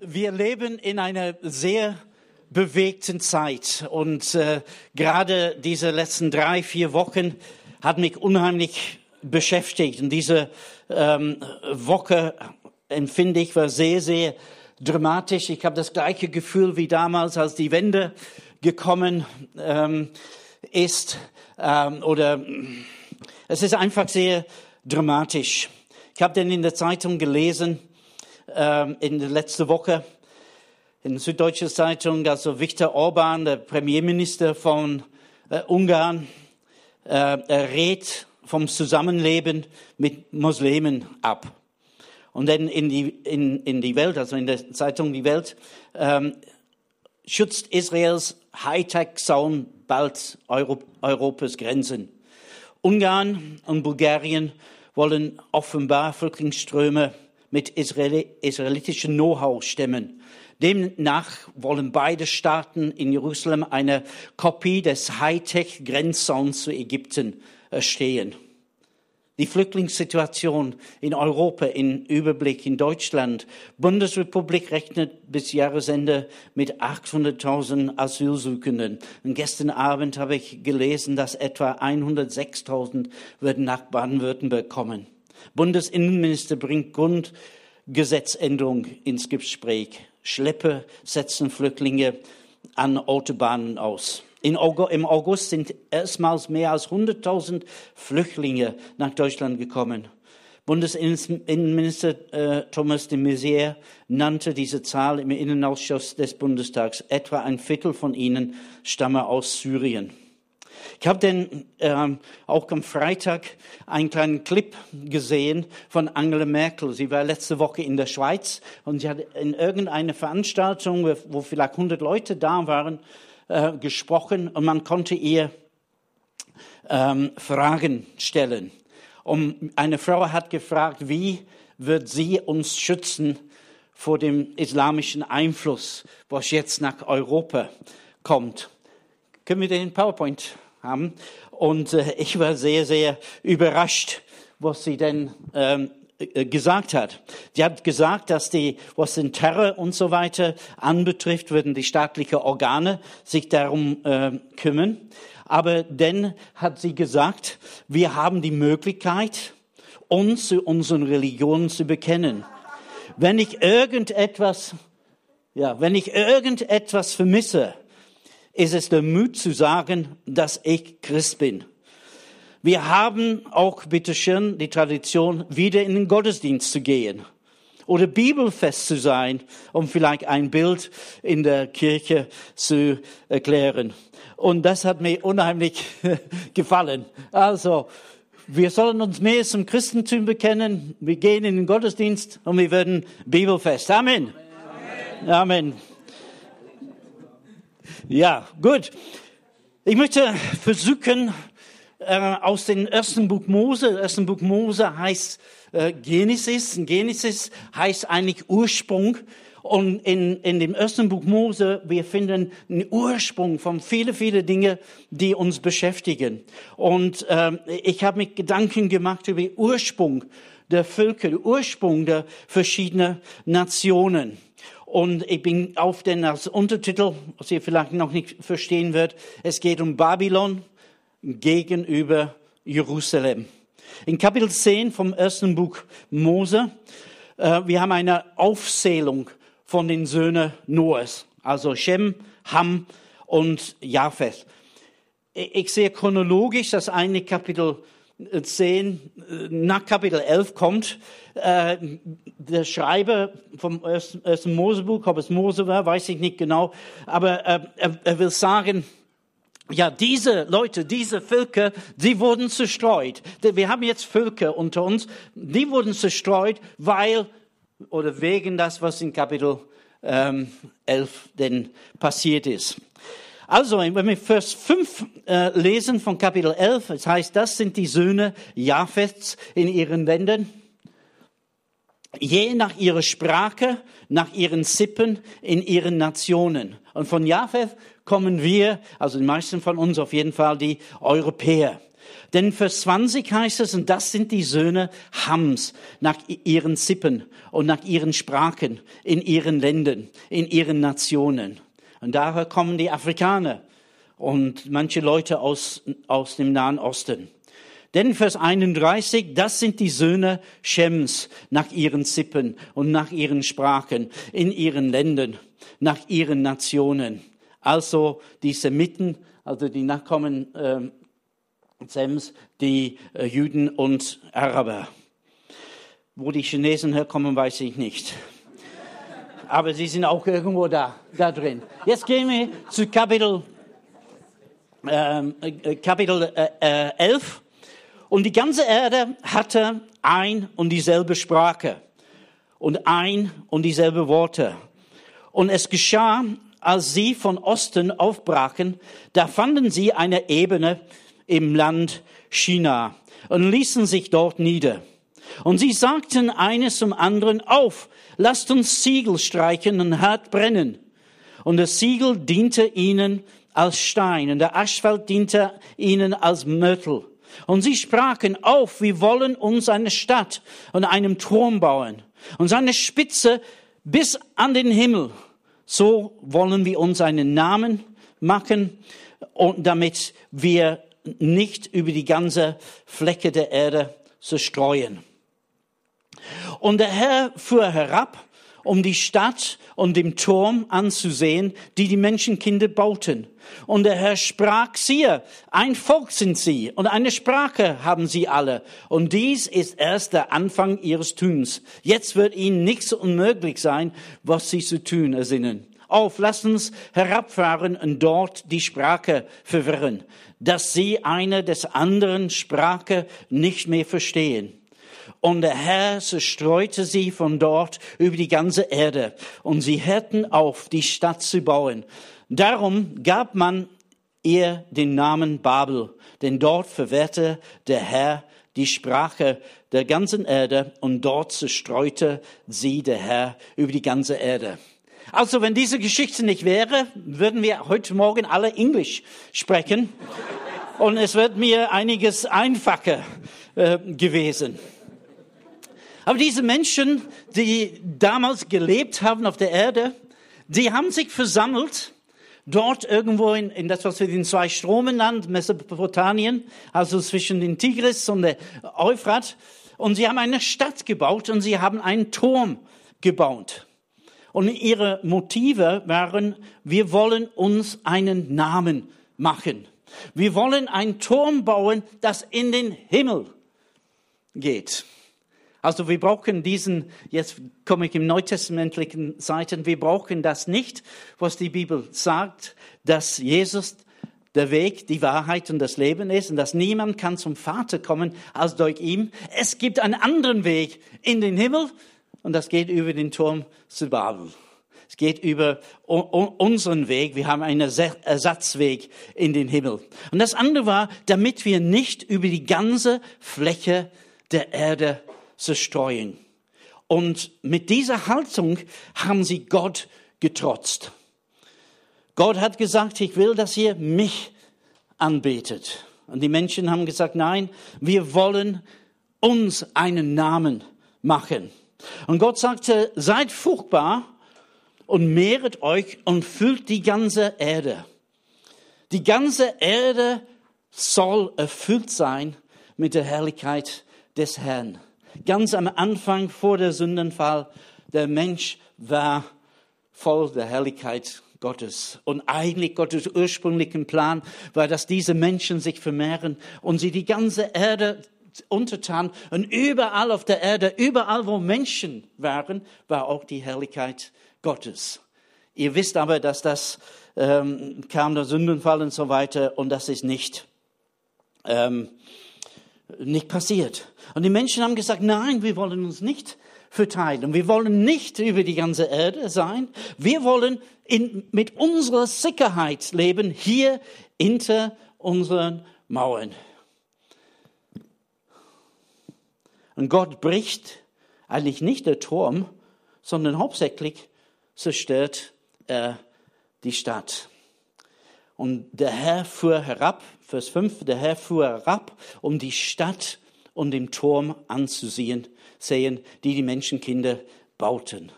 Wir leben in einer sehr bewegten Zeit und äh, gerade diese letzten drei, vier Wochen hat mich unheimlich beschäftigt und diese ähm, Woche empfinde ich war sehr, sehr dramatisch. Ich habe das gleiche Gefühl wie damals, als die Wende gekommen ähm, ist ähm, oder es ist einfach sehr dramatisch. Ich habe dann in der Zeitung gelesen, ähm, in der letzten Woche, in der Süddeutschen Zeitung, also Viktor Orban, der Premierminister von äh, Ungarn, äh, er rät vom Zusammenleben mit Muslimen ab. Und dann in die, in, in die Welt, also in der Zeitung Die Welt, ähm, schützt Israels Hightech-Zaun bald Euro, Europas Grenzen. Ungarn und Bulgarien wollen offenbar Flüchtlingsströme mit Israeli israelitischem Know-how stemmen. Demnach wollen beide Staaten in Jerusalem eine Kopie des Hightech-Grenzzauns zu Ägypten erstehen. Die Flüchtlingssituation in Europa in Überblick in Deutschland. Bundesrepublik rechnet bis Jahresende mit 800.000 Asylsuchenden. Und gestern Abend habe ich gelesen, dass etwa 106.000 würden nach Baden-Württemberg kommen. Bundesinnenminister bringt Grundgesetzänderung ins Gespräch. Schleppe setzen Flüchtlinge an Autobahnen aus. Im August sind erstmals mehr als 100.000 Flüchtlinge nach Deutschland gekommen. Bundesinnenminister äh, Thomas de Maizière nannte diese Zahl im Innenausschuss des Bundestags. Etwa ein Viertel von ihnen stamme aus Syrien. Ich habe dann ähm, auch am Freitag einen kleinen Clip gesehen von Angela Merkel. Sie war letzte Woche in der Schweiz und sie hat in irgendeiner Veranstaltung, wo vielleicht 100 Leute da waren, äh, gesprochen und man konnte ihr ähm, Fragen stellen. Und eine Frau hat gefragt, wie wird sie uns schützen vor dem islamischen Einfluss, was jetzt nach Europa kommt? Können wir den PowerPoint haben? Und äh, ich war sehr, sehr überrascht, was sie denn ähm, äh, gesagt hat. Sie hat gesagt, dass die, was den Terror und so weiter anbetrifft, würden die staatlichen Organe sich darum äh, kümmern. Aber dann hat sie gesagt, wir haben die Möglichkeit, uns zu unseren Religionen zu bekennen. Wenn ich irgendetwas, ja, wenn ich irgendetwas vermisse, ist es der Mut zu sagen, dass ich Christ bin. Wir haben auch, bitteschön, die Tradition, wieder in den Gottesdienst zu gehen oder bibelfest zu sein, um vielleicht ein Bild in der Kirche zu erklären. Und das hat mir unheimlich gefallen. Also, wir sollen uns mehr zum Christentum bekennen. Wir gehen in den Gottesdienst und wir werden bibelfest. Amen. Amen. Amen. Ja, gut. Ich möchte versuchen, äh, aus dem ersten Buch Mose. Ersten Buch Mose heißt äh, Genesis. Genesis heißt eigentlich Ursprung. Und in, in dem ersten Buch Mose, wir finden einen Ursprung von viele, viele Dinge, die uns beschäftigen. Und ähm, ich habe mir Gedanken gemacht über den Ursprung der Völker, den Ursprung der verschiedenen Nationen. Und ich bin auf den als Untertitel, was ihr vielleicht noch nicht verstehen wird, es geht um Babylon, gegenüber Jerusalem. In Kapitel 10 vom ersten Buch Mose, äh, wir haben eine Aufzählung von den Söhnen Noahs, also Shem, Ham und Japheth. Ich sehe chronologisch, dass eine Kapitel 10 äh, nach Kapitel 11 kommt. Äh, der Schreiber vom ersten Mosebuch, ob es Mose war, weiß ich nicht genau, aber er will sagen, ja, diese Leute, diese Völker, die wurden zerstreut. Wir haben jetzt Völker unter uns, die wurden zerstreut, weil oder wegen das, was in Kapitel ähm, 11 denn passiert ist. Also, wenn wir Vers 5 äh, lesen von Kapitel 11, es heißt, das sind die Söhne Japhets in ihren Ländern, je nach ihrer Sprache, nach ihren Sippen, in ihren Nationen. Und von Japheth kommen wir, also die meisten von uns auf jeden Fall, die Europäer. Denn Vers 20 heißt es, und das sind die Söhne Hams nach ihren Sippen und nach ihren Sprachen, in ihren Ländern, in ihren Nationen. Und daher kommen die Afrikaner und manche Leute aus, aus dem Nahen Osten. Denn Vers 31, das sind die Söhne Shems nach ihren Sippen und nach ihren Sprachen, in ihren Ländern, nach ihren Nationen. Also die Semiten, also die Nachkommen äh, Sems, die äh, Juden und Araber. Wo die Chinesen herkommen, weiß ich nicht. Aber sie sind auch irgendwo da, da drin. Jetzt gehen wir zu Kapitel, ähm, äh, Kapitel äh, 11. Äh, und die ganze Erde hatte ein und dieselbe Sprache und ein und dieselbe Worte. Und es geschah, als sie von Osten aufbrachen, da fanden sie eine Ebene im Land China und ließen sich dort nieder. Und sie sagten eines zum anderen auf, lasst uns Siegel streichen und hart brennen. Und das Siegel diente ihnen als Stein und der Asphalt diente ihnen als Mörtel. Und sie sprachen auf, wir wollen uns eine Stadt und einen Turm bauen und seine Spitze bis an den Himmel. So wollen wir uns einen Namen machen und damit wir nicht über die ganze Fläche der Erde zerstreuen. Und der Herr fuhr herab, um die Stadt und den Turm anzusehen, die die Menschenkinder bauten. Und der Herr sprach, siehe, ein Volk sind sie und eine Sprache haben sie alle. Und dies ist erst der Anfang ihres Tuns. Jetzt wird ihnen nichts unmöglich sein, was sie zu tun ersinnen. Auf, lasst uns herabfahren und dort die Sprache verwirren, dass sie eine des anderen Sprache nicht mehr verstehen. Und der Herr zerstreute sie von dort über die ganze Erde, und sie hörten auf, die Stadt zu bauen. Darum gab man ihr den Namen Babel, denn dort verwehrte der Herr die Sprache der ganzen Erde, und dort zerstreute sie der Herr über die ganze Erde. Also wenn diese Geschichte nicht wäre, würden wir heute Morgen alle Englisch sprechen. Und es wird mir einiges einfacher äh, gewesen. Aber diese Menschen, die damals gelebt haben auf der Erde, die haben sich versammelt, dort irgendwo in, in das, was wir den zwei Stromen nennen, Mesopotamien, also zwischen den Tigris und der Euphrat. Und sie haben eine Stadt gebaut und sie haben einen Turm gebaut. Und ihre Motive waren, wir wollen uns einen Namen machen. Wir wollen einen Turm bauen, das in den Himmel geht. Also wir brauchen diesen, jetzt komme ich im neutestamentlichen Seiten, wir brauchen das nicht, was die Bibel sagt, dass Jesus der Weg, die Wahrheit und das Leben ist und dass niemand kann zum Vater kommen als durch ihn. Es gibt einen anderen Weg in den Himmel und das geht über den Turm zu Babel. Es geht über unseren Weg. Wir haben einen Ersatzweg in den Himmel. Und das andere war, damit wir nicht über die ganze Fläche der Erde zerstreuen. Und mit dieser Haltung haben sie Gott getrotzt. Gott hat gesagt, ich will, dass ihr mich anbetet. Und die Menschen haben gesagt, nein, wir wollen uns einen Namen machen. Und Gott sagte, seid fruchtbar und mehret euch und füllt die ganze Erde. Die ganze Erde soll erfüllt sein mit der Herrlichkeit des Herrn. Ganz am Anfang vor der Sündenfall, der Mensch war voll der Herrlichkeit Gottes. Und eigentlich Gottes ursprünglichen Plan war, dass diese Menschen sich vermehren und sie die ganze Erde untertan und überall auf der Erde, überall wo Menschen waren, war auch die Herrlichkeit Gottes. Ihr wisst aber, dass das ähm, kam der Sündenfall und so weiter und das ist nicht, ähm, nicht passiert. Und die Menschen haben gesagt, nein, wir wollen uns nicht verteilen. Wir wollen nicht über die ganze Erde sein. Wir wollen in, mit unserer Sicherheit leben, hier hinter unseren Mauern. Und Gott bricht eigentlich nicht der Turm, sondern hauptsächlich zerstört er die Stadt. Und der Herr fuhr herab, Vers 5, der Herr fuhr herab, um die Stadt und den Turm anzusehen, sehen, die die Menschenkinder bauten.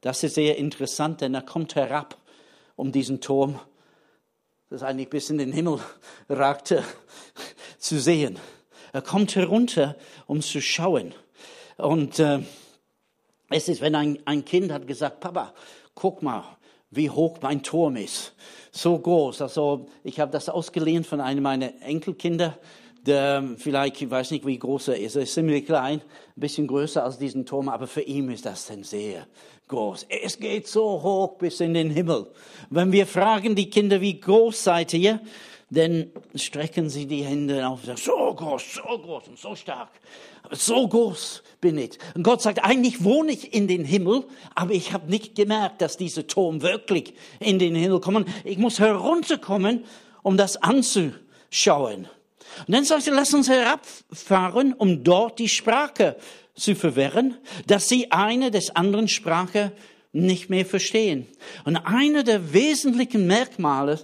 Das ist sehr interessant, denn er kommt herab, um diesen Turm, das eigentlich bis in den Himmel ragte, zu sehen. Er kommt herunter, um zu schauen. Und äh, es ist, wenn ein, ein Kind hat gesagt, Papa, guck mal, wie hoch mein Turm ist. So groß. Also ich habe das ausgeliehen von einem meiner Enkelkinder. Der, vielleicht, ich weiß nicht, wie groß er ist. Er ist ziemlich klein, ein bisschen größer als diesen Turm, aber für ihn ist das denn sehr groß. Es geht so hoch bis in den Himmel. Wenn wir fragen die Kinder, wie groß seid ihr, dann strecken sie die Hände auf, sagen, so groß, so groß und so stark. Aber so groß bin ich. Und Gott sagt, eigentlich wohne ich in den Himmel, aber ich habe nicht gemerkt, dass dieser Turm wirklich in den Himmel kommt. Ich muss herunterkommen, um das anzuschauen. Und dann sagt er, lass uns herabfahren, um dort die Sprache zu verwehren, dass sie eine des anderen Sprache nicht mehr verstehen. Und einer der wesentlichen Merkmale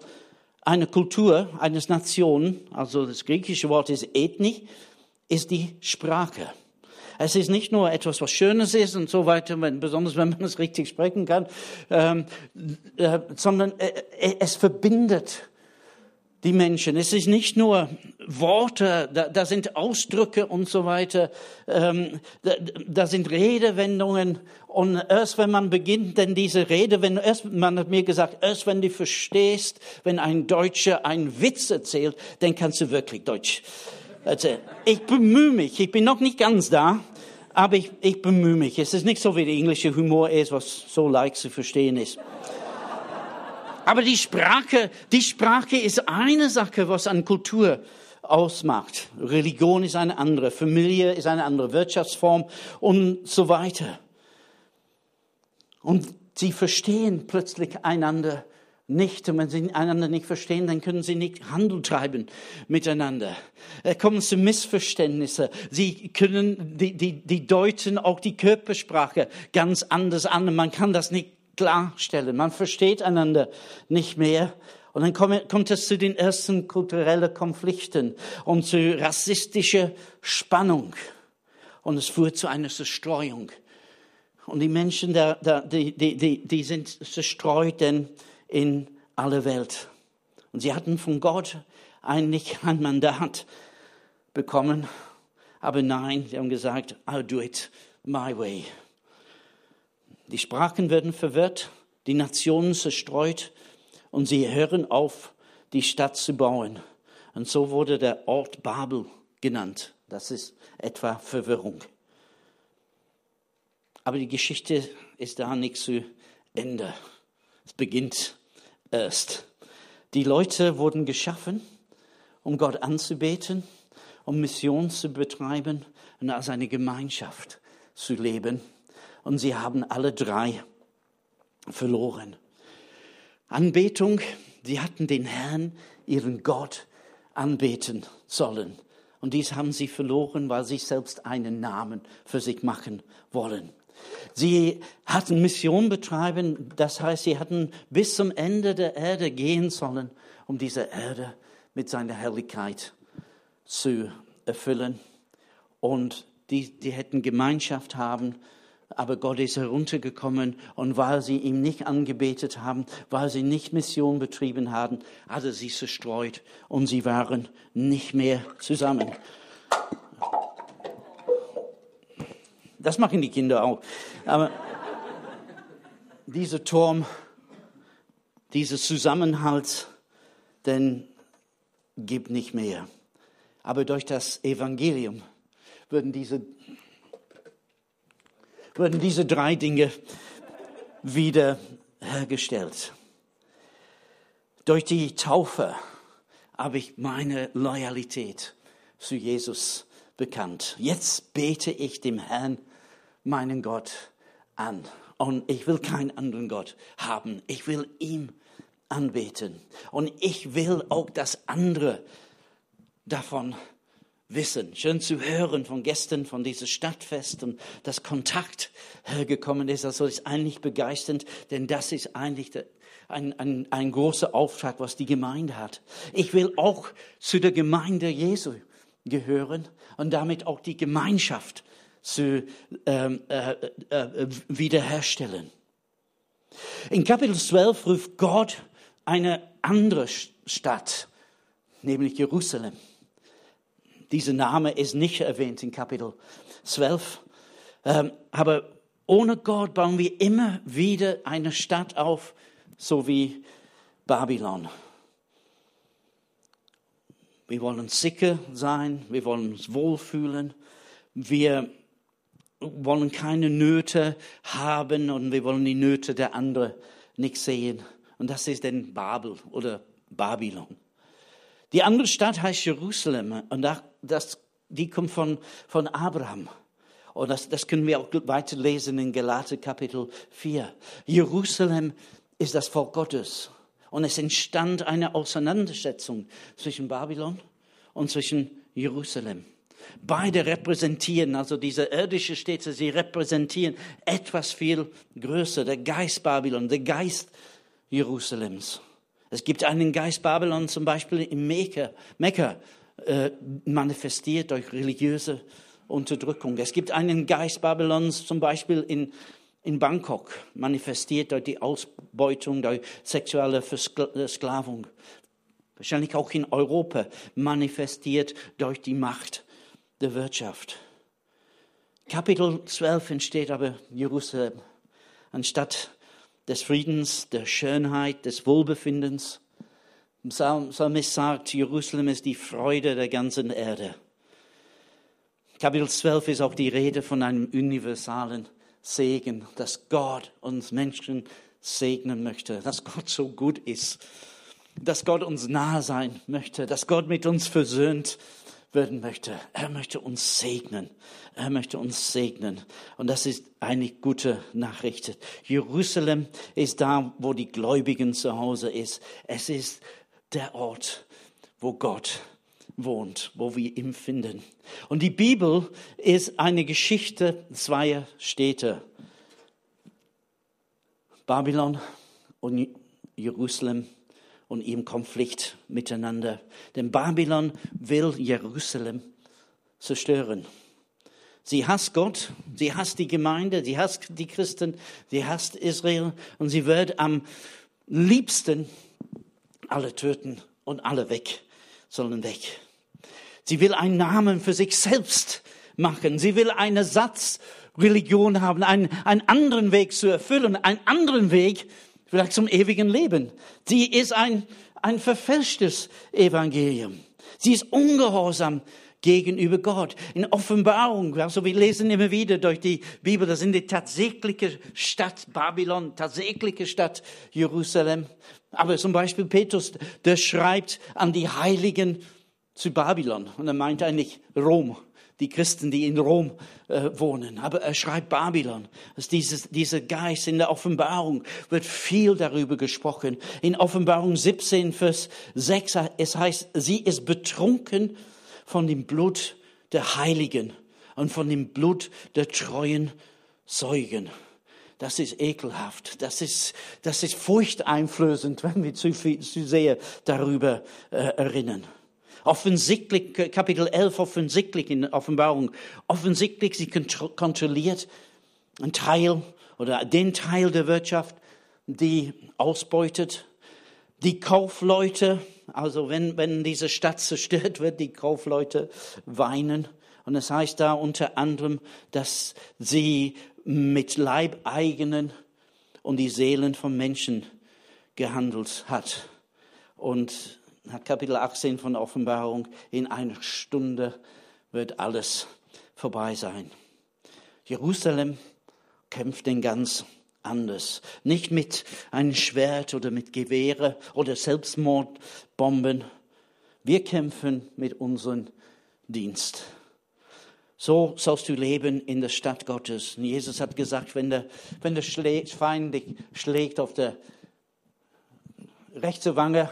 einer Kultur, eines Nationen, also das griechische Wort ist Ethnie, ist die Sprache. Es ist nicht nur etwas, was Schönes ist und so weiter, wenn, besonders wenn man es richtig sprechen kann, ähm, äh, sondern äh, äh es verbindet die Menschen. Es ist nicht nur Worte, da, da sind Ausdrücke und so weiter, ähm, da, da, sind Redewendungen und erst wenn man beginnt, denn diese Redewendung, erst, man hat mir gesagt, erst wenn du verstehst, wenn ein Deutscher einen Witz erzählt, dann kannst du wirklich Deutsch erzählen. Ich bemühe mich, ich bin noch nicht ganz da, aber ich, ich bemühe mich. Es ist nicht so wie der englische Humor ist, was so leicht zu verstehen ist. Aber die Sprache, die Sprache ist eine Sache, was an Kultur ausmacht. Religion ist eine andere, Familie ist eine andere, Wirtschaftsform und so weiter. Und sie verstehen plötzlich einander nicht. Und wenn sie einander nicht verstehen, dann können sie nicht Handel treiben miteinander. Es kommen zu Missverständnisse. Sie können, die, die, die deuten auch die Körpersprache ganz anders an. Man kann das nicht klarstellen. Man versteht einander nicht mehr. Und dann kommt es zu den ersten kulturellen Konflikten und zu rassistischer Spannung. Und es führt zu einer Zerstreuung. Und die Menschen, die, die, die, die sind zerstreut in alle Welt. Und sie hatten von Gott eigentlich ein Mandat bekommen. Aber nein, sie haben gesagt, I'll do it my way. Die Sprachen werden verwirrt, die Nationen zerstreut und sie hören auf, die Stadt zu bauen. Und so wurde der Ort Babel genannt. Das ist etwa Verwirrung. Aber die Geschichte ist da nicht zu Ende. Es beginnt erst. Die Leute wurden geschaffen, um Gott anzubeten, um Mission zu betreiben und als eine Gemeinschaft zu leben und sie haben alle drei verloren. Anbetung, sie hatten den Herrn, ihren Gott, anbeten sollen. Und dies haben sie verloren, weil sie selbst einen Namen für sich machen wollen. Sie hatten Mission betreiben, das heißt, sie hatten bis zum Ende der Erde gehen sollen, um diese Erde mit seiner Herrlichkeit zu erfüllen. Und die, die hätten Gemeinschaft haben aber Gott ist heruntergekommen und weil sie ihm nicht angebetet haben, weil sie nicht Mission betrieben haben, hat er sie zerstreut und sie waren nicht mehr zusammen. Das machen die Kinder auch. Aber dieser Turm, dieser Zusammenhalt, den gibt nicht mehr. Aber durch das Evangelium würden diese wurden diese drei Dinge wiederhergestellt. Durch die Taufe habe ich meine Loyalität zu Jesus bekannt. Jetzt bete ich dem Herrn, meinen Gott, an. Und ich will keinen anderen Gott haben. Ich will ihm anbeten. Und ich will auch das andere davon wissen. Schön zu hören von Gästen von diesem Stadtfest und dass Kontakt gekommen ist. Also ist eigentlich begeisternd, denn das ist eigentlich ein, ein, ein großer Auftrag, was die Gemeinde hat. Ich will auch zu der Gemeinde Jesu gehören und damit auch die Gemeinschaft zu ähm, äh, äh, wiederherstellen. In Kapitel 12 ruft Gott eine andere Stadt, nämlich Jerusalem. Dieser Name ist nicht erwähnt in Kapitel 12. Ähm, aber ohne Gott bauen wir immer wieder eine Stadt auf, so wie Babylon. Wir wollen sicher sein, wir wollen uns wohlfühlen, wir wollen keine Nöte haben und wir wollen die Nöte der anderen nicht sehen. Und das ist dann Babel oder Babylon. Die andere Stadt heißt Jerusalem und das, die kommt von, von Abraham. Und das, das können wir auch weiterlesen in Galate Kapitel 4. Jerusalem ist das Volk Gottes. Und es entstand eine Auseinandersetzung zwischen Babylon und zwischen Jerusalem. Beide repräsentieren, also diese irdische Städte, sie repräsentieren etwas viel größer, der Geist Babylon, der Geist Jerusalems. Es gibt einen Geist Babylon zum Beispiel in Mekka, Mekka äh, manifestiert durch religiöse Unterdrückung. Es gibt einen Geist Babylons zum Beispiel in, in Bangkok, manifestiert durch die Ausbeutung, durch sexuelle Versklavung. Wahrscheinlich auch in Europa, manifestiert durch die Macht der Wirtschaft. Kapitel 12 entsteht aber Jerusalem. Anstatt des Friedens, der Schönheit, des Wohlbefindens. Psalmist sagt, Jerusalem ist die Freude der ganzen Erde. Kapitel 12 ist auch die Rede von einem universalen Segen, dass Gott uns Menschen segnen möchte, dass Gott so gut ist, dass Gott uns nahe sein möchte, dass Gott mit uns versöhnt werden möchte. Er möchte uns segnen. Er möchte uns segnen. Und das ist eine gute Nachricht. Jerusalem ist da, wo die Gläubigen zu Hause ist. Es ist der Ort, wo Gott wohnt, wo wir ihn finden. Und die Bibel ist eine Geschichte zweier Städte. Babylon und Jerusalem und im Konflikt miteinander. Denn Babylon will Jerusalem zerstören. Sie hasst Gott, sie hasst die Gemeinde, sie hasst die Christen, sie hasst Israel und sie wird am liebsten alle töten und alle weg, sollen weg. Sie will einen Namen für sich selbst machen. Sie will einen Satz Religion haben, einen, einen anderen Weg zu erfüllen, einen anderen Weg, vielleicht zum ewigen Leben. Sie ist ein, ein verfälschtes Evangelium. Sie ist ungehorsam gegenüber Gott. In Offenbarung, also wir lesen immer wieder durch die Bibel, das sind die tatsächliche Stadt Babylon, tatsächliche Stadt Jerusalem. Aber zum Beispiel Petrus, der schreibt an die Heiligen zu Babylon und er meint eigentlich Rom die Christen, die in Rom äh, wohnen. Aber er schreibt Babylon. Dass dieses, dieser Geist in der Offenbarung wird viel darüber gesprochen. In Offenbarung 17, Vers 6, es heißt, sie ist betrunken von dem Blut der Heiligen und von dem Blut der treuen Zeugen. Das ist ekelhaft. Das ist, das ist furchteinflößend, wenn wir zu, viel, zu sehr darüber äh, erinnern. Offensichtlich, Kapitel 11, offensichtlich in Offenbarung, offensichtlich sie kontrolliert einen Teil oder den Teil der Wirtschaft, die ausbeutet. Die Kaufleute, also wenn, wenn diese Stadt zerstört wird, die Kaufleute weinen. Und es heißt da unter anderem, dass sie mit Leibeigenen und die Seelen von Menschen gehandelt hat. Und Kapitel 18 von Offenbarung, in einer Stunde wird alles vorbei sein. Jerusalem kämpft denn ganz anders. Nicht mit einem Schwert oder mit Gewehre oder Selbstmordbomben. Wir kämpfen mit unserem Dienst. So sollst du leben in der Stadt Gottes. Und Jesus hat gesagt, wenn der, wenn der Feind dich schlägt auf der rechte Wange,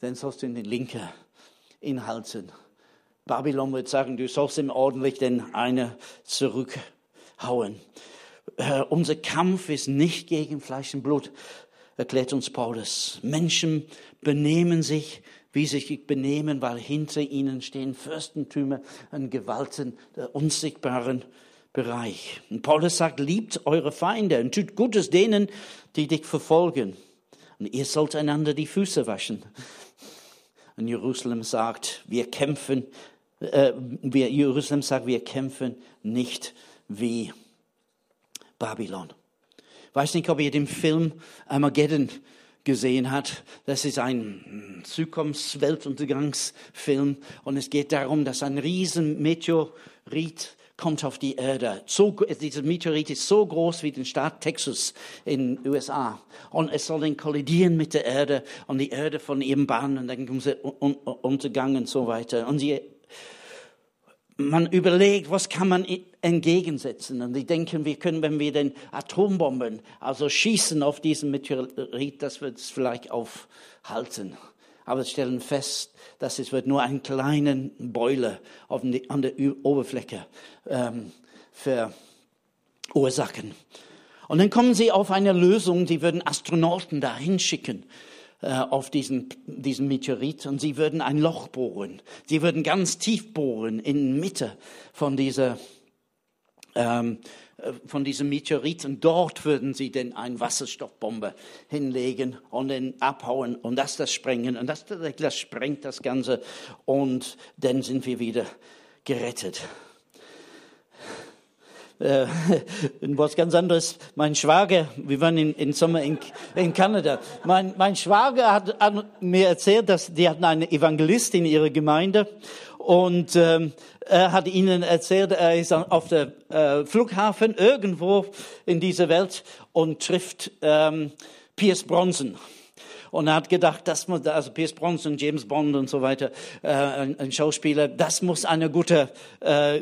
dann sollst du in den linken inhalten. Babylon wird sagen, du sollst ihm ordentlich den eine zurückhauen. Äh, unser Kampf ist nicht gegen Fleisch und Blut, erklärt uns Paulus. Menschen benehmen sich, wie sie sich benehmen, weil hinter ihnen stehen Fürstentümer und Gewalten der unsichtbaren Bereich. Und Paulus sagt, liebt eure Feinde und tut Gutes denen, die dich verfolgen. Und ihr sollt einander die Füße waschen. Und Jerusalem sagt, wir kämpfen, äh, wir, Jerusalem sagt, wir kämpfen nicht wie Babylon. Weiß nicht, ob ihr den Film Armageddon gesehen hat. Das ist ein Zukunftsweltuntergangsfilm und es geht darum, dass ein riesen Meteorit kommt auf die Erde. So, dieser Meteorit ist so groß wie den Staat Texas in den USA. Und es soll dann kollidieren mit der Erde und die Erde von ihrem Bahn und dann kommen sie untergangen und so weiter. Und sie, man überlegt, was kann man entgegensetzen. Und die denken, wir können, wenn wir den Atombomben, also schießen auf diesen Meteorit, das wird es vielleicht aufhalten. Aber sie stellen fest, dass es wird nur einen kleinen Boiler auf die, an der Oberfläche ähm, verursachen. Und dann kommen sie auf eine Lösung, die würden Astronauten dahin schicken äh, auf diesen, diesen Meteorit und sie würden ein Loch bohren. Sie würden ganz tief bohren in Mitte von dieser ähm, äh, von diesem Meteorit und dort würden sie denn eine Wasserstoffbombe hinlegen und dann abhauen und das das sprengen und das, das sprengt das Ganze und dann sind wir wieder gerettet. Äh, was ganz anderes. Mein Schwager, wir waren in, in Sommer in, in Kanada. Mein, mein Schwager hat, hat mir erzählt, dass die hatten einen Evangelist in ihrer Gemeinde und ähm, er hat ihnen erzählt, er ist auf der äh, Flughafen irgendwo in dieser Welt und trifft ähm, Pierce Bronson. Und er hat gedacht, das muss, also Pierce Bronson, James Bond und so weiter, äh, ein, ein Schauspieler, das muss eine gute, äh,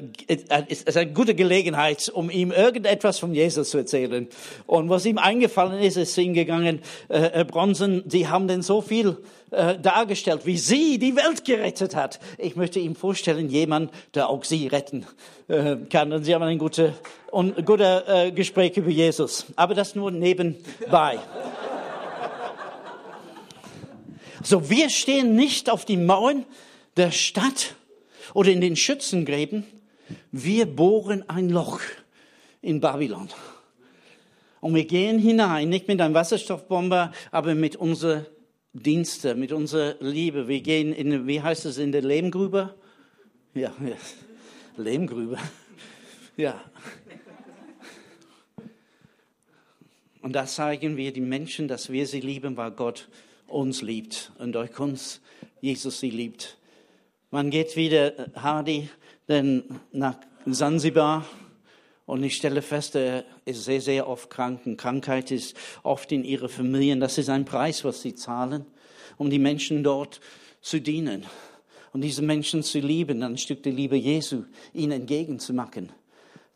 ist eine gute Gelegenheit, um ihm irgendetwas von Jesus zu erzählen. Und was ihm eingefallen ist, ist ihm gegangen, äh, Herr Bronson, Sie haben denn so viel äh, dargestellt, wie sie die Welt gerettet hat. Ich möchte ihm vorstellen, jemand, der auch sie retten äh, kann. Und sie haben ein gutes gute äh, Gespräch über Jesus. Aber das nur nebenbei. So, wir stehen nicht auf die Mauern der Stadt oder in den Schützengräben. Wir bohren ein Loch in Babylon. Und wir gehen hinein, nicht mit einem Wasserstoffbomber, aber mit unserer Dienste, mit unserer Liebe. Wir gehen in, wie heißt es, in der Lehmgrube? Ja, ja. Lehmgrube. Ja. Und da zeigen wir die Menschen, dass wir sie lieben, weil Gott uns liebt und durch uns Jesus sie liebt. Man geht wieder, äh, Hardy, denn nach Zanzibar und ich stelle fest, er ist sehr, sehr oft krank. Und Krankheit ist oft in ihre Familien. Das ist ein Preis, was sie zahlen, um die Menschen dort zu dienen und diese Menschen zu lieben, ein Stück der Liebe Jesu ihnen entgegenzumachen.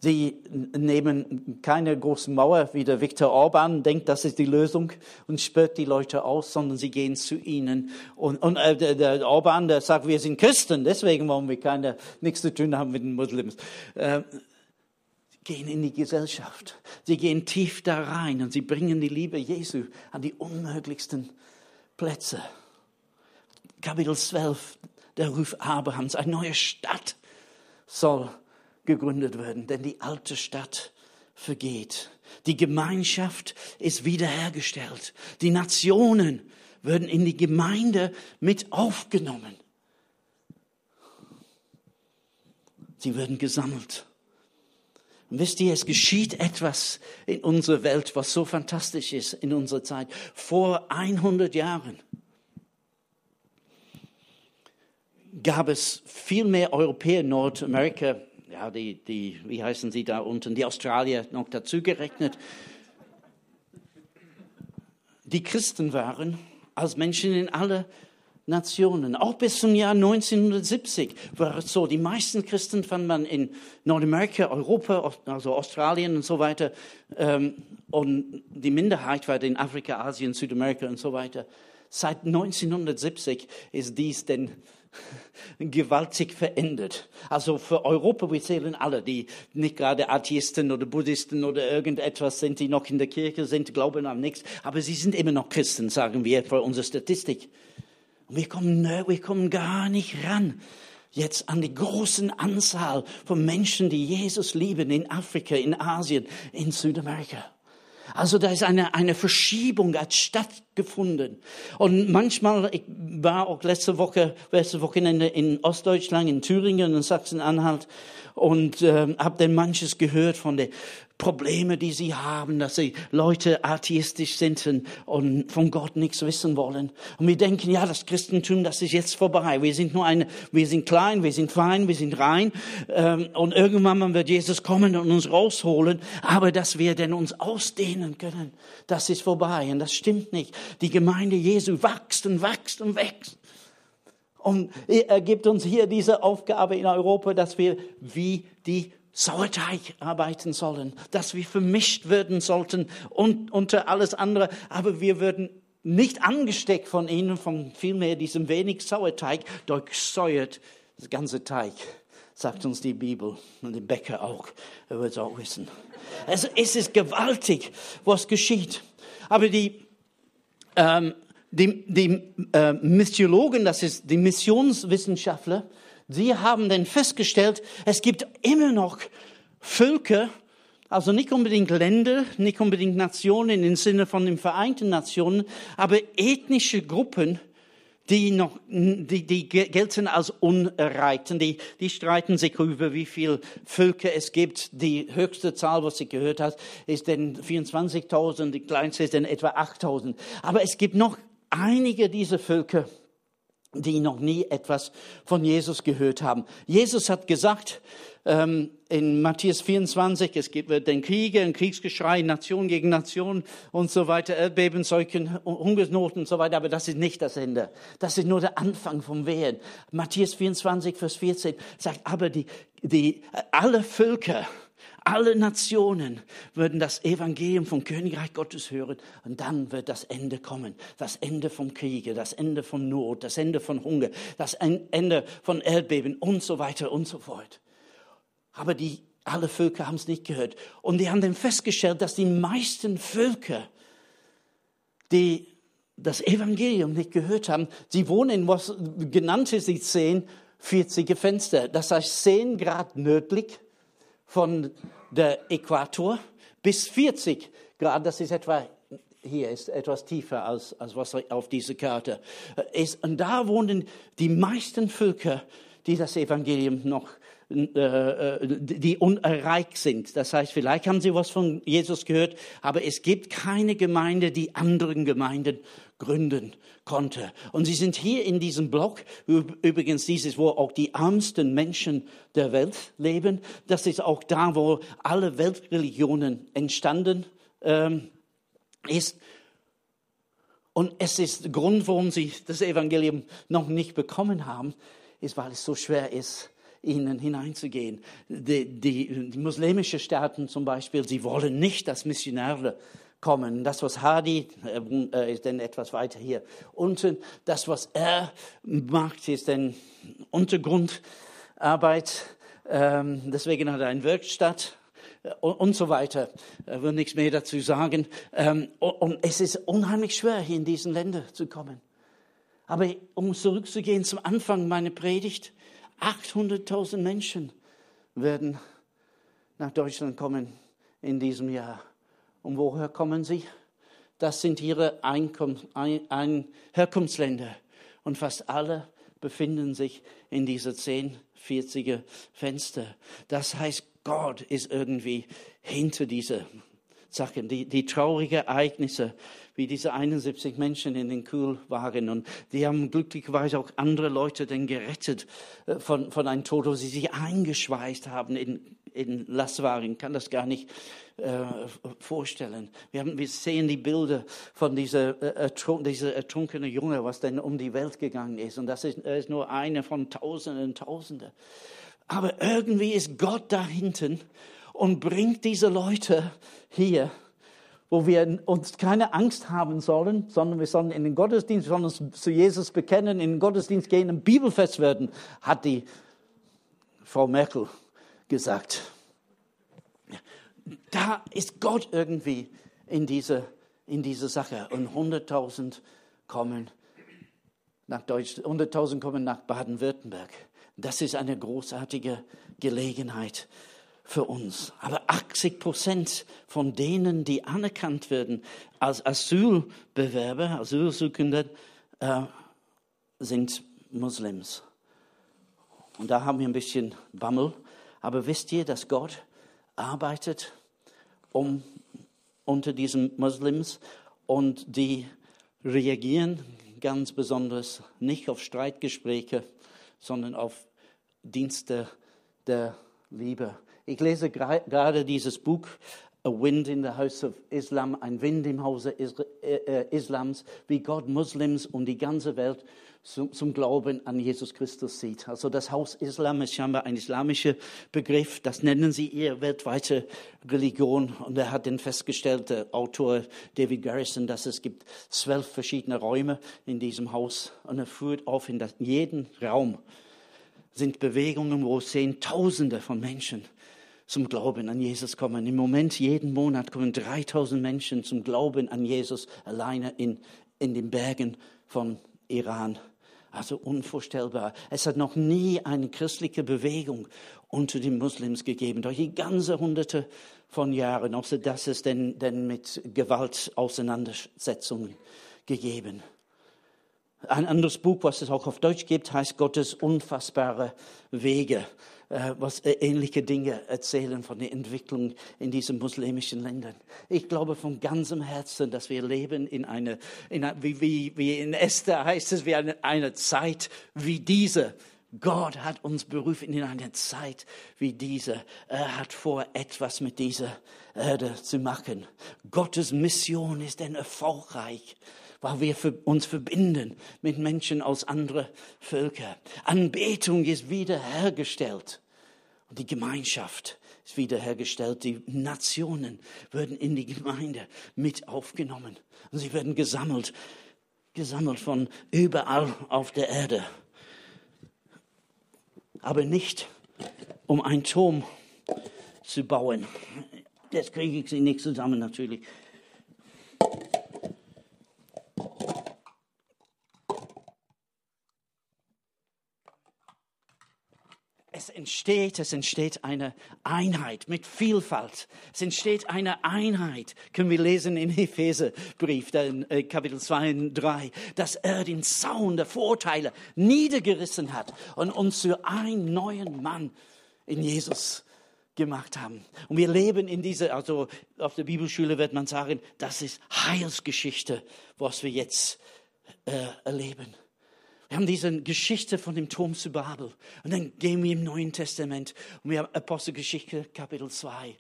Sie nehmen keine große Mauer, wie der Viktor Orban denkt, das ist die Lösung und spürt die Leute aus, sondern sie gehen zu ihnen. Und, und äh, der, der Orban, der sagt, wir sind Christen, deswegen wollen wir keine, nichts zu tun haben mit den Muslims. Äh, gehen in die Gesellschaft. Sie gehen tief da rein und sie bringen die Liebe Jesu an die unmöglichsten Plätze. Kapitel 12, der Ruf Abrahams, eine neue Stadt soll gegründet werden, denn die alte Stadt vergeht. Die Gemeinschaft ist wiederhergestellt. Die Nationen werden in die Gemeinde mit aufgenommen. Sie werden gesammelt. Und wisst ihr, es geschieht etwas in unserer Welt, was so fantastisch ist in unserer Zeit. Vor 100 Jahren gab es viel mehr Europäer in Nordamerika, ja, die, die, wie heißen sie da unten, die Australier noch dazu gerechnet, die Christen waren, als Menschen in alle Nationen. Auch bis zum Jahr 1970 war es so. Die meisten Christen fand man in Nordamerika, Europa, also Australien und so weiter. Ähm, und die Minderheit war in Afrika, Asien, Südamerika und so weiter. Seit 1970 ist dies denn gewaltig verändert. Also für Europa, wir zählen alle, die nicht gerade Atheisten oder Buddhisten oder irgendetwas sind, die noch in der Kirche sind, glauben an nichts, aber sie sind immer noch Christen, sagen wir für unsere Statistik. Und wir kommen, wir kommen gar nicht ran jetzt an die großen Anzahl von Menschen, die Jesus lieben in Afrika, in Asien, in Südamerika. Also da ist eine, eine Verschiebung hat stattgefunden. Und manchmal, ich war auch letzte Woche, letzte Wochenende in Ostdeutschland, in Thüringen und Sachsen-Anhalt und äh, habe dann manches gehört von der Probleme, die sie haben, dass sie Leute atheistisch sind und von Gott nichts wissen wollen. Und wir denken, ja, das Christentum, das ist jetzt vorbei. Wir sind nur eine, wir sind klein, wir sind fein, wir sind rein. Ähm, und irgendwann wird Jesus kommen und uns rausholen. Aber dass wir denn uns ausdehnen können, das ist vorbei. Und das stimmt nicht. Die Gemeinde Jesu wächst und wächst und wächst. Und er gibt uns hier diese Aufgabe in Europa, dass wir wie die Sauerteig arbeiten sollen, dass wir vermischt werden sollten und unter alles andere, aber wir würden nicht angesteckt von ihnen, von vielmehr diesem wenig Sauerteig, durchsäuert das ganze Teig, sagt uns die Bibel und der Bäcker auch, er wird es auch wissen. Also es ist gewaltig, was geschieht. Aber die, ähm, die, die äh, Missiologen, das ist die Missionswissenschaftler, Sie haben dann festgestellt, es gibt immer noch Völker, also nicht unbedingt Länder, nicht unbedingt Nationen im Sinne von den Vereinten Nationen, aber ethnische Gruppen, die noch, die, die gelten als unerreicht. Die, die streiten sich über, wie viel Völker es gibt. Die höchste Zahl, was ich gehört habe, ist denn 24.000, die kleinste ist dann etwa 8.000. Aber es gibt noch einige dieser Völker, die noch nie etwas von Jesus gehört haben. Jesus hat gesagt ähm, in Matthäus 24, es gibt den Kriege, ein Kriegsgeschrei, Nation gegen Nation und so weiter, Erdbeben, Seuchen, Hungersnoten und so weiter, aber das ist nicht das Ende. Das ist nur der Anfang vom Wehren. Matthäus 24, Vers 14 sagt, aber die, die, alle Völker, alle Nationen würden das Evangelium vom Königreich Gottes hören und dann wird das Ende kommen. Das Ende vom Kriege, das Ende von Not, das Ende von Hunger, das Ende von Erdbeben und so weiter und so fort. Aber die, alle Völker haben es nicht gehört. Und die haben dann festgestellt, dass die meisten Völker, die das Evangelium nicht gehört haben, sie wohnen in was genannt ist, die 10, 40 Fenster. Das heißt 10 Grad nördlich von der Äquator bis 40 Grad. Das ist etwa hier ist etwas tiefer als, als was auf dieser Karte ist. Und da wohnen die meisten Völker, die das Evangelium noch äh, äh, die unerreicht sind. Das heißt, vielleicht haben sie was von Jesus gehört, aber es gibt keine Gemeinde, die anderen Gemeinden gründen konnte. Und sie sind hier in diesem Block, übrigens dieses, wo auch die ärmsten Menschen der Welt leben. Das ist auch da, wo alle Weltreligionen entstanden ähm, ist. Und es ist der Grund, warum sie das Evangelium noch nicht bekommen haben, ist, weil es so schwer ist, ihnen hineinzugehen. Die, die, die muslimischen Staaten zum Beispiel, sie wollen nicht, dass Missionare kommen. Das, was Hadi äh, ist dann etwas weiter hier unten. Das, was er macht, ist dann Untergrundarbeit. Ähm, deswegen hat er eine Werkstatt äh, und so weiter. Ich will nichts mehr dazu sagen. Ähm, und es ist unheimlich schwer, hier in diesen Ländern zu kommen. Aber um zurückzugehen zum Anfang meiner Predigt, 800.000 Menschen werden nach Deutschland kommen in diesem Jahr. Und woher kommen sie? Das sind ihre Einkomm ein, ein Herkunftsländer. Und fast alle befinden sich in dieser 1040er Fenster. Das heißt, Gott ist irgendwie hinter dieser Sachen, die, die traurigen Ereignisse, wie diese 71 Menschen in den Kühlwagen. Und die haben glücklicherweise auch andere Leute dann gerettet äh, von, von einem Tod, wo sie sich eingeschweißt haben in, in Lastwagen. Ich kann das gar nicht äh, vorstellen. Wir, haben, wir sehen die Bilder von dieser, äh, ertrunk, dieser ertrunkenen Junge, was dann um die Welt gegangen ist. Und das ist, ist nur eine von Tausenden, Tausenden. Aber irgendwie ist Gott da hinten und bringt diese Leute hier wo wir uns keine Angst haben sollen, sondern wir sollen in den Gottesdienst, wir sollen uns zu Jesus bekennen, in den Gottesdienst gehen, im Bibelfest werden, hat die Frau Merkel gesagt. Da ist Gott irgendwie in diese, in diese Sache. Und 100.000 kommen nach Deutschland, 100.000 kommen nach Baden-Württemberg. Das ist eine großartige Gelegenheit für uns. Aber 80 Prozent von denen, die anerkannt werden als Asylbewerber, Asylsuchende, äh, sind Muslims. Und da haben wir ein bisschen Bammel. Aber wisst ihr, dass Gott arbeitet um, unter diesen Muslims und die reagieren ganz besonders nicht auf Streitgespräche, sondern auf Dienste der Liebe. Ich lese gerade dieses Buch A Wind in the House of Islam, ein Wind im Hause äh, äh, Islams, wie Gott Muslims und die ganze Welt zum, zum, Glauben an Jesus Christus sieht. Also das Haus Islam ist scheinbar ein islamischer Begriff, das nennen sie ihre weltweite Religion. Und er hat den festgestellt, der Autor David Garrison, dass es gibt zwölf verschiedene Räume in diesem Haus. Und er führt auf, in jeden Raum sind Bewegungen, wo Zehntausende von Menschen zum Glauben an Jesus kommen. Im Moment, jeden Monat kommen 3000 Menschen zum Glauben an Jesus alleine in, in den Bergen von Iran. Also unvorstellbar. Es hat noch nie eine christliche Bewegung unter den Muslims gegeben, durch die ganze Hunderte von Jahren, außer dass es denn, denn mit Gewalt Auseinandersetzungen gegeben. Ein anderes Buch, was es auch auf Deutsch gibt, heißt Gottes unfassbare Wege. Äh, was äh, ähnliche Dinge erzählen von der Entwicklung in diesen muslimischen Ländern. Ich glaube von ganzem Herzen, dass wir leben in einer, in einer wie, wie, wie in Esther heißt es, wie eine, eine Zeit wie diese. Gott hat uns berufen in eine Zeit wie diese. Er hat vor, etwas mit dieser Erde zu machen. Gottes Mission ist denn erfolgreich weil wir uns verbinden mit Menschen aus anderen Völkern. Anbetung ist wiederhergestellt und die Gemeinschaft ist wiederhergestellt. Die Nationen werden in die Gemeinde mit aufgenommen und sie werden gesammelt, gesammelt von überall auf der Erde. Aber nicht, um einen Turm zu bauen. Jetzt kriege ich sie nicht zusammen natürlich. Entsteht, es entsteht eine Einheit mit Vielfalt. Es entsteht eine Einheit, können wir lesen in Epheserbrief, äh, Kapitel 2 und 3, dass er den Zaun der Vorteile niedergerissen hat und uns zu einem neuen Mann in Jesus gemacht haben. Und wir leben in dieser, also auf der Bibelschule wird man sagen, das ist Heilsgeschichte, was wir jetzt äh, erleben. Wir haben diese Geschichte von dem Turm zu Babel. Und dann gehen wir im Neuen Testament und wir haben Apostelgeschichte Kapitel 2.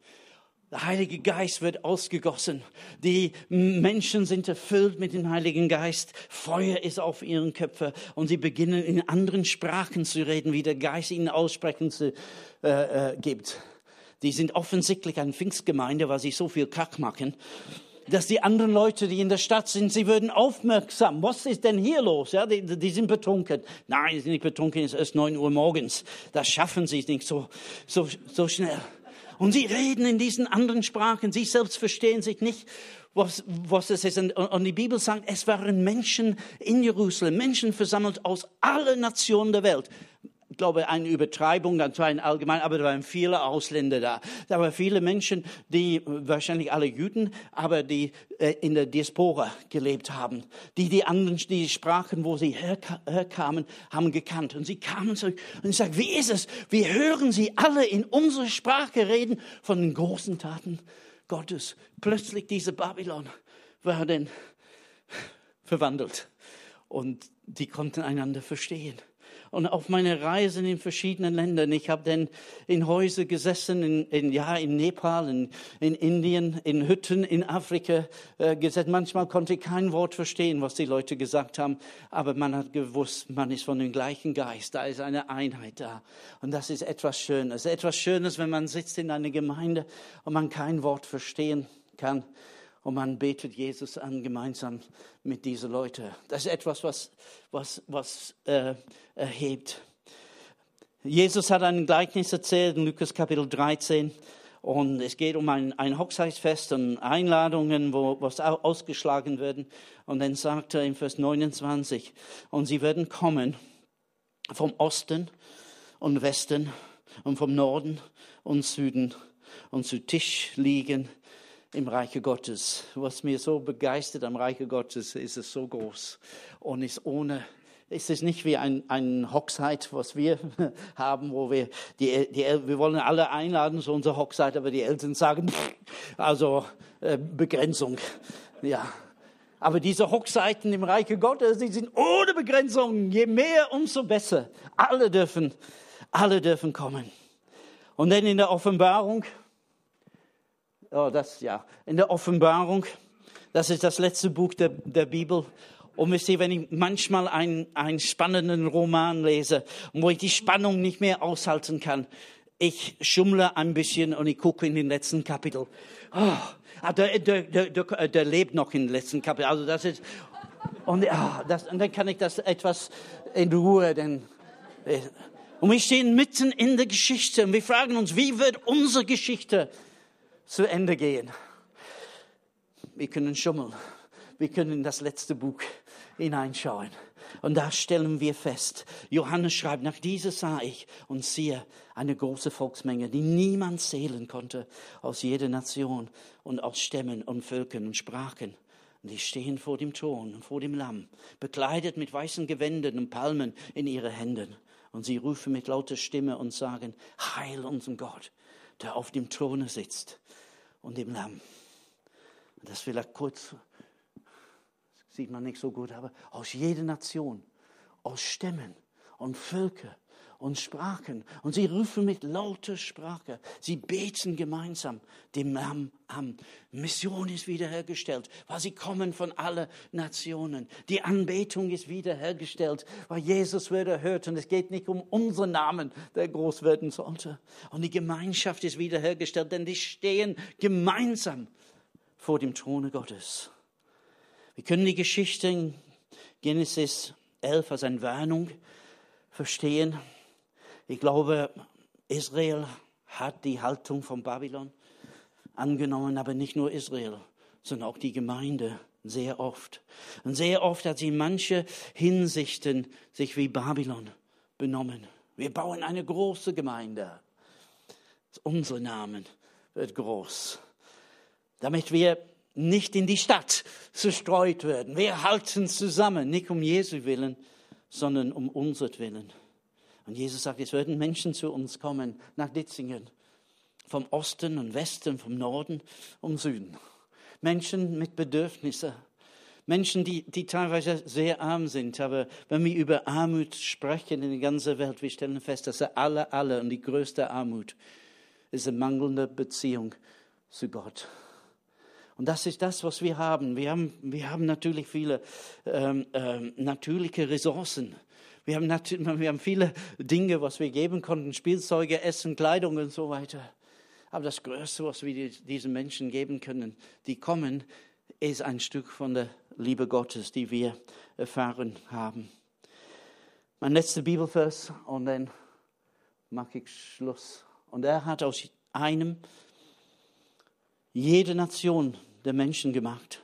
Der Heilige Geist wird ausgegossen. Die Menschen sind erfüllt mit dem Heiligen Geist. Feuer ist auf ihren Köpfen und sie beginnen in anderen Sprachen zu reden, wie der Geist ihnen aussprechen zu, äh, äh, gibt. Die sind offensichtlich eine Pfingstgemeinde, weil sie so viel Kack machen dass die anderen Leute, die in der Stadt sind, sie würden aufmerksam. Was ist denn hier los? Ja, die, die sind betrunken. Nein, die sind nicht betrunken, es ist erst neun Uhr morgens. Das schaffen sie nicht so, so, so schnell. Und sie reden in diesen anderen Sprachen. Sie selbst verstehen sich nicht, was, was es ist. Und, und die Bibel sagt, es waren Menschen in Jerusalem, Menschen versammelt aus allen Nationen der Welt ich glaube, eine Übertreibung, das war ein allgemein, aber da waren viele Ausländer da. Da waren viele Menschen, die wahrscheinlich alle Juden, aber die äh, in der Diaspora gelebt haben, die die anderen, die Sprachen, wo sie herkamen, haben gekannt. Und sie kamen zurück und ich sage, wie ist es? Wir hören sie alle in unserer Sprache reden von den großen Taten Gottes. Plötzlich diese Babylon war dann verwandelt und die konnten einander verstehen und auf meine Reisen in verschiedenen Ländern. Ich habe dann in Häusern gesessen, in, in, ja, in Nepal, in, in Indien, in Hütten in Afrika äh, gesessen. Manchmal konnte ich kein Wort verstehen, was die Leute gesagt haben, aber man hat gewusst, man ist von dem gleichen Geist. Da ist eine Einheit da. Und das ist etwas Schönes. Etwas Schönes, wenn man sitzt in einer Gemeinde und man kein Wort verstehen kann und man betet Jesus an gemeinsam mit diesen Leuten. Das ist etwas, was, was, was äh, erhebt. Jesus hat ein Gleichnis erzählt in Lukas Kapitel 13. Und es geht um ein, ein Hochzeitsfest und Einladungen, wo was ausgeschlagen werden. Und dann sagt er in Vers 29, und sie werden kommen vom Osten und Westen und vom Norden und Süden und zu Tisch liegen im Reiche Gottes. Was mir so begeistert am Reiche Gottes ist es so groß und ist ohne es ist nicht wie ein, ein Hochzeit, was wir haben, wo wir, die, die, wir wollen alle einladen zu unserer Hochzeit, aber die Eltern sagen, also äh, Begrenzung. Ja. Aber diese Hochzeiten im Reiche Gottes, die sind ohne Begrenzung. Je mehr, umso besser. Alle dürfen, alle dürfen kommen. Und dann in der Offenbarung, oh, das, ja, in der Offenbarung, das ist das letzte Buch der, der Bibel. Und wisst ihr, wenn ich manchmal einen, einen spannenden Roman lese, wo ich die Spannung nicht mehr aushalten kann, ich schummle ein bisschen und ich gucke in den letzten Kapitel. Oh, der, der, der, der, lebt noch in den letzten Kapitel. Also das ist, und, oh, das, und dann kann ich das etwas in Ruhe, denn, äh, und wir stehen mitten in der Geschichte und wir fragen uns, wie wird unsere Geschichte zu Ende gehen? Wir können schummeln. Wir können in das letzte Buch hineinschauen. Und da stellen wir fest, Johannes schreibt, nach dieser sah ich und siehe eine große Volksmenge, die niemand zählen konnte, aus jeder Nation und aus Stämmen und Völkern und Sprachen. Und die stehen vor dem Thron und vor dem Lamm, bekleidet mit weißen Gewändern und Palmen in ihre Händen. Und sie rufen mit lauter Stimme und sagen, Heil unserem Gott, der auf dem Throne sitzt und dem Lamm. Das vielleicht kurz, sieht man nicht so gut, aber aus jeder Nation, aus Stämmen und Völkern und Sprachen. Und sie rufen mit lauter Sprache. Sie beten gemeinsam dem Lamm an. Mission ist wiederhergestellt, weil sie kommen von allen Nationen. Die Anbetung ist wiederhergestellt, weil Jesus wird erhört. Und es geht nicht um unseren Namen, der groß werden sollte. Und die Gemeinschaft ist wiederhergestellt, denn die stehen gemeinsam vor dem Throne Gottes. Wir können die Geschichte in Genesis 11 als eine Warnung verstehen. Ich glaube, Israel hat die Haltung von Babylon angenommen, aber nicht nur Israel, sondern auch die Gemeinde sehr oft. Und sehr oft hat sie in manche Hinsichten sich wie Babylon benommen. Wir bauen eine große Gemeinde. Unser Name wird groß, damit wir nicht in die Stadt zerstreut werden. Wir halten zusammen, nicht um Jesu willen, sondern um unser Willen. Und Jesus sagt, es werden Menschen zu uns kommen nach Ditzingen, vom Osten und Westen, vom Norden und Süden. Menschen mit Bedürfnissen, Menschen, die, die teilweise sehr arm sind. Aber wenn wir über Armut sprechen in der ganzen Welt, wir stellen fest, dass alle, alle und die größte Armut ist eine mangelnde Beziehung zu Gott. Und das ist das, was wir haben. Wir haben, wir haben natürlich viele ähm, ähm, natürliche Ressourcen. Wir haben, wir haben viele Dinge, was wir geben konnten, Spielzeuge, Essen, Kleidung und so weiter. Aber das Größte, was wir diesen Menschen geben können, die kommen, ist ein Stück von der Liebe Gottes, die wir erfahren haben. Mein letzter Bibelvers und dann mache ich Schluss. Und er hat aus einem jede Nation der Menschen gemacht,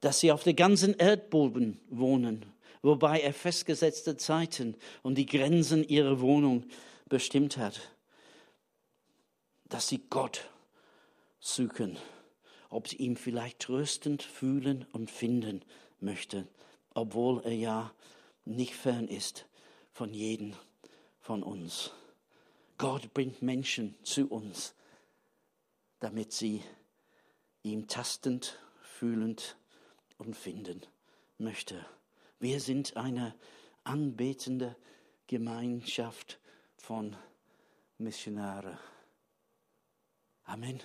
dass sie auf der ganzen Erdboden wohnen wobei er festgesetzte Zeiten und die Grenzen ihrer Wohnung bestimmt hat, dass sie Gott suchen, ob sie ihn vielleicht tröstend fühlen und finden möchten, obwohl er ja nicht fern ist von jedem von uns. Gott bringt Menschen zu uns, damit sie ihm tastend, fühlend und finden möchte. Wir sind eine anbetende Gemeinschaft von Missionaren. Amen.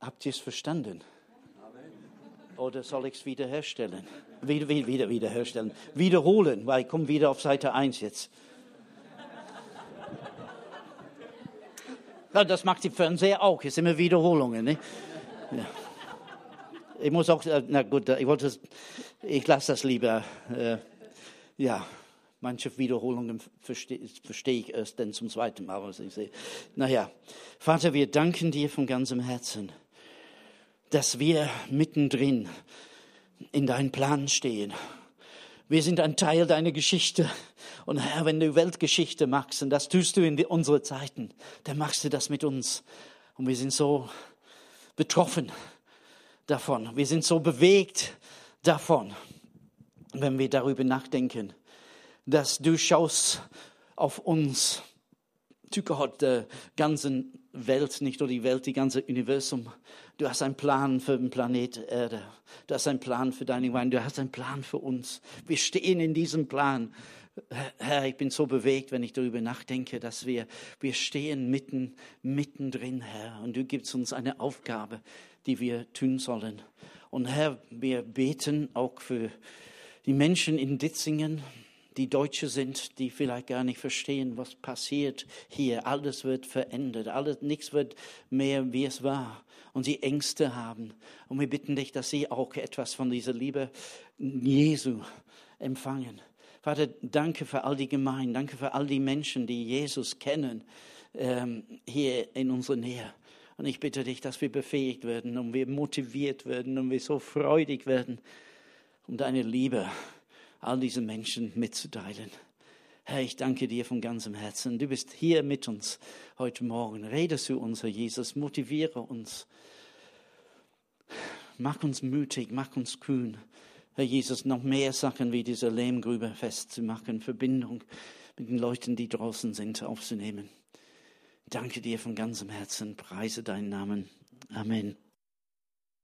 Habt ihr es verstanden? Oder soll ich es wiederherstellen? Wieder, wieder, wieder, wiederherstellen. Wiederholen, weil ich komme wieder auf Seite 1 jetzt. Das macht die Fernseher auch, es sind immer Wiederholungen. Ne? Ja. Ich muss auch, äh, na gut, ich wollte, ich lasse das lieber. Äh, ja, manche Wiederholungen verstehe versteh ich erst dann zum zweiten Mal, was ich sehe. Naja, Vater, wir danken dir von ganzem Herzen, dass wir mittendrin in deinem Plan stehen. Wir sind ein Teil deiner Geschichte. Und Herr, wenn du Weltgeschichte machst, und das tust du in unsere Zeiten, dann machst du das mit uns. Und wir sind so betroffen davon. Wir sind so bewegt davon, wenn wir darüber nachdenken, dass du schaust auf uns, zu Gott der ganzen Welt, nicht nur die Welt, die ganze Universum. Du hast einen Plan für den Planet Erde. Du hast einen Plan für deine Gemeinde. Du hast einen Plan für uns. Wir stehen in diesem Plan. Herr, ich bin so bewegt, wenn ich darüber nachdenke, dass wir, wir stehen mitten, mittendrin, Herr. Und du gibst uns eine Aufgabe, die wir tun sollen. Und Herr, wir beten auch für die Menschen in Ditzingen, die Deutsche sind, die vielleicht gar nicht verstehen, was passiert hier. Alles wird verändert, alles, nichts wird mehr, wie es war. Und sie Ängste haben. Und wir bitten dich, dass sie auch etwas von dieser Liebe Jesu empfangen. Vater, danke für all die Gemeinden, danke für all die Menschen, die Jesus kennen, ähm, hier in unserer Nähe. Und ich bitte dich, dass wir befähigt werden und wir motiviert werden und wir so freudig werden, um deine Liebe all diese Menschen mitzuteilen. Herr, ich danke dir von ganzem Herzen. Du bist hier mit uns heute Morgen. Rede zu uns, Herr Jesus. Motiviere uns. Mach uns mutig, mach uns kühn. Herr Jesus, noch mehr Sachen wie diese Lehmgrube festzumachen, Verbindung mit den Leuten, die draußen sind, aufzunehmen. Danke dir von ganzem Herzen. Preise deinen Namen. Amen.